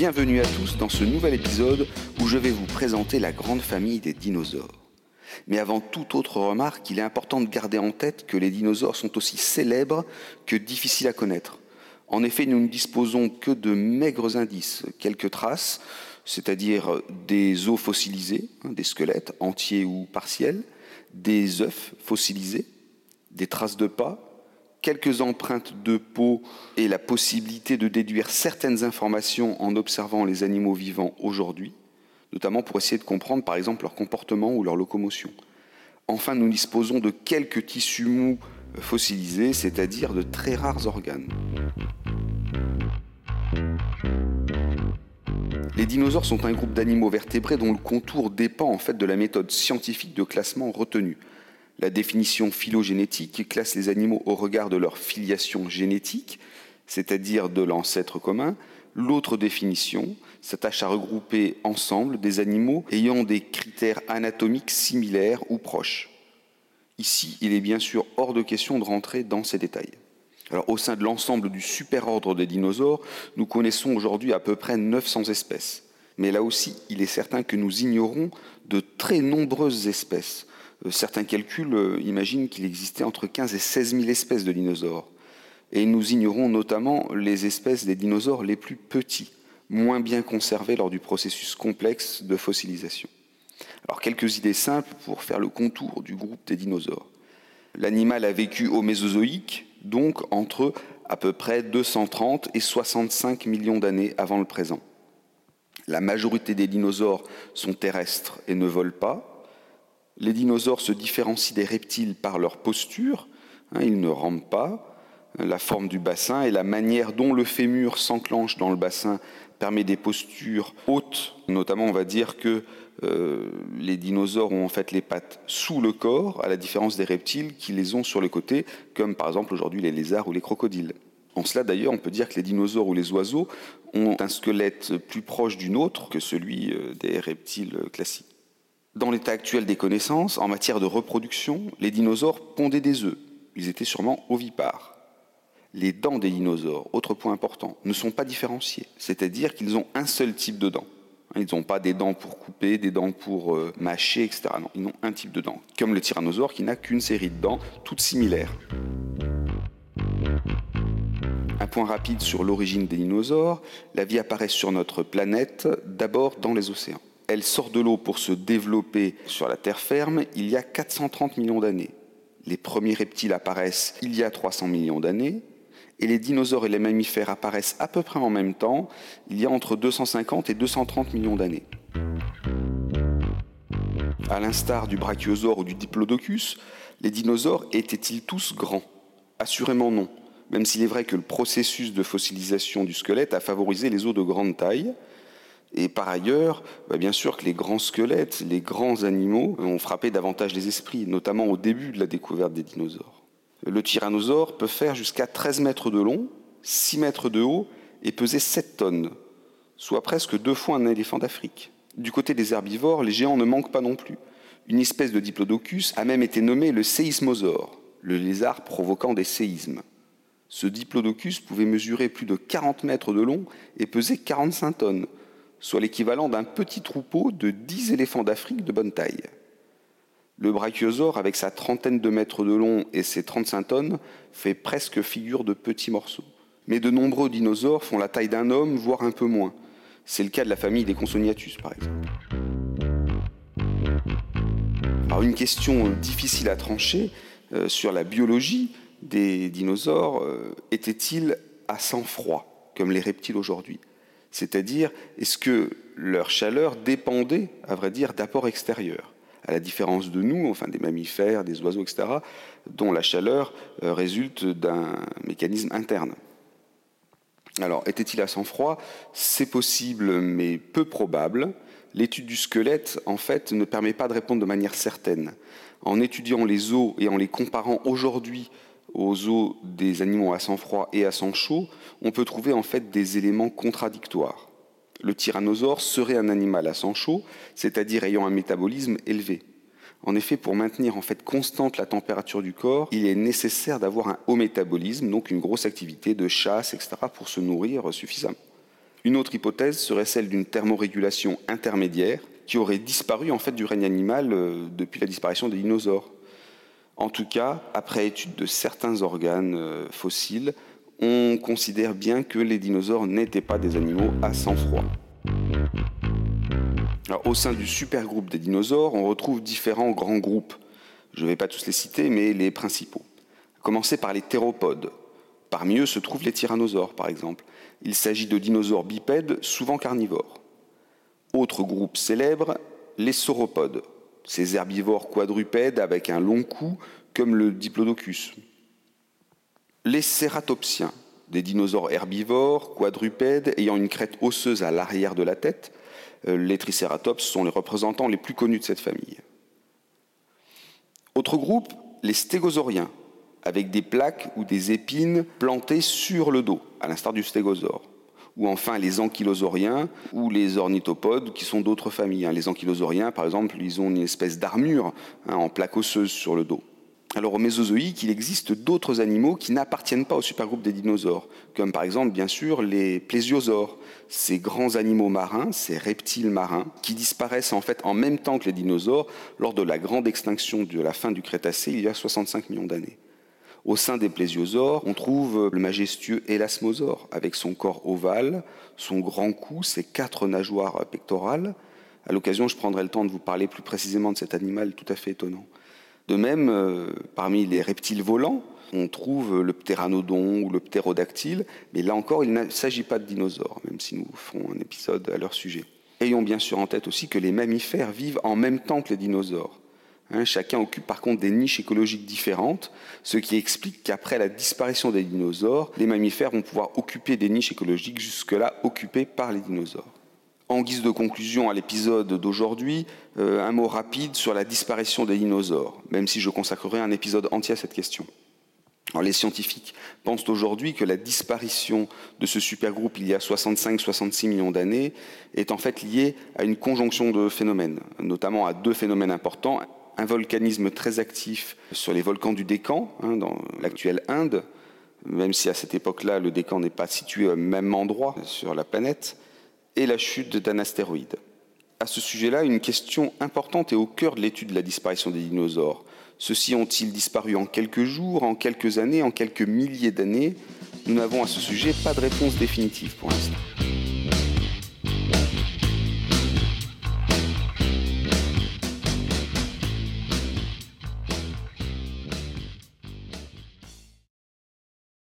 Bienvenue à tous dans ce nouvel épisode où je vais vous présenter la grande famille des dinosaures. Mais avant toute autre remarque, il est important de garder en tête que les dinosaures sont aussi célèbres que difficiles à connaître. En effet, nous ne disposons que de maigres indices, quelques traces, c'est-à-dire des os fossilisés, hein, des squelettes entiers ou partiels, des œufs fossilisés, des traces de pas, quelques empreintes de peau et la possibilité de déduire certaines informations en observant les animaux vivants aujourd'hui, notamment pour essayer de comprendre par exemple leur comportement ou leur locomotion. Enfin, nous disposons de quelques tissus mous fossilisés, c'est-à-dire de très rares organes. Les dinosaures sont un groupe d'animaux vertébrés dont le contour dépend en fait de la méthode scientifique de classement retenue. La définition phylogénétique classe les animaux au regard de leur filiation génétique, c'est-à-dire de l'ancêtre commun. L'autre définition s'attache à regrouper ensemble des animaux ayant des critères anatomiques similaires ou proches. Ici, il est bien sûr hors de question de rentrer dans ces détails. Au sein de l'ensemble du superordre des dinosaures, nous connaissons aujourd'hui à peu près 900 espèces. Mais là aussi, il est certain que nous ignorons de très nombreuses espèces, certains calculs euh, imaginent qu'il existait entre 15 et 16 000 espèces de dinosaures. Et nous ignorons notamment les espèces des dinosaures les plus petits, moins bien conservés lors du processus complexe de fossilisation. Alors quelques idées simples pour faire le contour du groupe des dinosaures. L'animal a vécu au Mésozoïque, donc entre à peu près 230 et 65 millions d'années avant le présent. La majorité des dinosaures sont terrestres et ne volent pas. Les dinosaures se différencient des reptiles par leur posture, hein, ils ne rampent pas. La forme du bassin et la manière dont le fémur s'enclenche dans le bassin permet des postures hautes. Notamment, on va dire que euh, les dinosaures ont en fait les pattes sous le corps, à la différence des reptiles qui les ont sur les côtés, comme par exemple aujourd'hui les lézards ou les crocodiles. En cela d'ailleurs, on peut dire que les dinosaures ou les oiseaux ont un squelette plus proche du nôtre que celui euh, des reptiles classiques. Dans l'état actuel des connaissances, en matière de reproduction, les dinosaures pondaient des œufs. Ils étaient sûrement ovipares. Les dents des dinosaures, autre point important, ne sont pas différenciées, c'est-à-dire qu'ils ont un seul type de dents. Ils n'ont pas des dents pour couper, des dents pour euh, mâcher, etc. Non, ils ont un type de dents, comme le tyrannosaure qui n'a qu'une série de dents, toutes similaires. Un point rapide sur l'origine des dinosaures, la vie apparaît sur notre planète d'abord dans les océans elle sort de l'eau pour se développer sur la terre ferme il y a 430 millions d'années. Les premiers reptiles apparaissent il y a 300 millions d'années, et les dinosaures et les mammifères apparaissent à peu près en même temps, il y a entre 250 et 230 millions d'années. À l'instar du brachiosaure ou du diplodocus, les dinosaures étaient-ils tous grands? Assurément non, même s'il est vrai que le processus de fossilisation du squelette a favorisé les os de grande taille, et par ailleurs, bah, bien sûr que les grands squelettes, les grands animaux ont frappé davantage les esprits, notamment au début de la découverte des dinosaures. Le tyrannosaure peut faire jusqu'à 13 mètres de long, 6 mètres de haut et peser 7 tonnes, soit presque deux fois un éléphant d'Afrique. Du côté des herbivores, les géants ne manquent pas non plus. Une espèce de diplodocus a même été nommée le séismosaure, le lézard provoquant des séismes. Ce diplodocus pouvait mesurer plus de 40 mètres de long et peser 45 tonnes, soit l'équivalent d'un petit troupeau de 10 éléphants d'Afrique de bonne taille. Le brachiosaure, avec sa trentaine de mètres de long et ses 35 tonnes, fait presque figure de petits morceaux. Mais de nombreux dinosaures font la taille d'un homme, voire un peu moins. C'est le cas de la famille des Consoniatus, par exemple. Alors une question difficile à trancher euh, sur la biologie des dinosaures euh, était-il à sang froid, comme les reptiles aujourd'hui? C'est-à-dire, est-ce que leur chaleur dépendait, à vrai dire, d'apports extérieurs? À la différence de nous, enfin des mammifères, des oiseaux, etc., dont la chaleur euh, résulte d'un mécanisme interne. Alors, était-il à sang-froid? C'est possible, mais peu probable. L'étude du squelette, en fait, ne permet pas de répondre de manière certaine. En étudiant les os et en les comparant aujourd'hui aux os des animaux à sang froid et à sang chaud, on peut trouver en fait des éléments contradictoires. Le tyrannosaure serait un animal à sang chaud, c'est-à-dire ayant un métabolisme élevé. En effet, pour maintenir en fait constante la température du corps, il est nécessaire d'avoir un haut métabolisme, donc une grosse activité de chasse, etc., pour se nourrir suffisamment. Une autre hypothèse serait celle d'une thermorégulation intermédiaire qui aurait disparu en fait du règne animal euh, depuis la disparition des dinosaures. En tout cas, après étude de certains organes euh, fossiles, on considère bien que les dinosaures n'étaient pas des animaux à sang-froid. au sein du supergroupe des dinosaures, on retrouve différents grands groupes. Je ne vais pas tous les citer, mais les principaux. commencer par les théropodes. Parmi eux se trouvent les tyrannosaures, par exemple. Il s'agit de dinosaures bipèdes, souvent carnivores. Autre groupe célèbre, les sauropodes, ces herbivores quadrupèdes avec un long cou comme le diplodocus. Les cératopsiens, des dinosaures herbivores, quadrupèdes, ayant une crête osseuse à l'arrière de la tête, euh, les tricératops sont les représentants les plus connus de cette famille. Autre groupe, les stégosauriens, avec des plaques ou des épines plantées sur le dos, à l'instar du stégosaure. Ou enfin les ankylosauriens ou les ornithopodes qui sont d'autres familles. Hein. Les ankylosauriens, par exemple, ils ont une espèce d'armure hein, en plaque osseuse sur le dos. Alors au Mésozoïque, il existe d'autres animaux qui n'appartiennent pas au supergroupe des dinosaures, comme par exemple bien sûr les plésiosaures, ces grands animaux marins, ces reptiles marins, qui disparaissent en fait en même temps que les dinosaures lors de la grande extinction de la fin du Crétacé il y a 65 millions d'années. Au sein des plésiosaures, on trouve le majestueux Elasmosaure, avec son corps ovale, son grand cou, ses quatre nageoires pectorales. À l'occasion, je prendrai le temps de vous parler plus précisément de cet animal tout à fait étonnant. De même, euh, parmi les reptiles volants, on trouve le ptéranodon ou le ptérodactyle, mais là encore, il ne s'agit pas de dinosaures, même si nous ferons un épisode à leur sujet. Ayons bien sûr en tête aussi que les mammifères vivent en même temps que les dinosaures. Hein, chacun occupe par contre des niches écologiques différentes, ce qui explique qu'après la disparition des dinosaures, les mammifères vont pouvoir occuper des niches écologiques jusque-là occupées par les dinosaures. En guise de conclusion à l'épisode d'aujourd'hui, euh, un mot rapide sur la disparition des dinosaures, même si je consacrerai un épisode entier à cette question. les scientifiques pensent aujourd'hui que la disparition de ce supergroupe il y a 65-66 millions d'années est en fait liée à une conjonction de phénomènes, notamment à deux phénomènes importants. Un volcanisme très actif sur les volcans du Décan, hein, dans l'actuelle Inde, même si à cette époque-là le Décan n'est pas situé au même endroit sur la planète, et la chute d'un astéroïde. À ce sujet-là, une question importante est au cœur de l'étude de la disparition des dinosaures. Ceux-ci ont-ils disparu en quelques jours, en quelques années, en quelques milliers d'années? Nous n'avons à ce sujet pas de réponse définitive pour l'instant.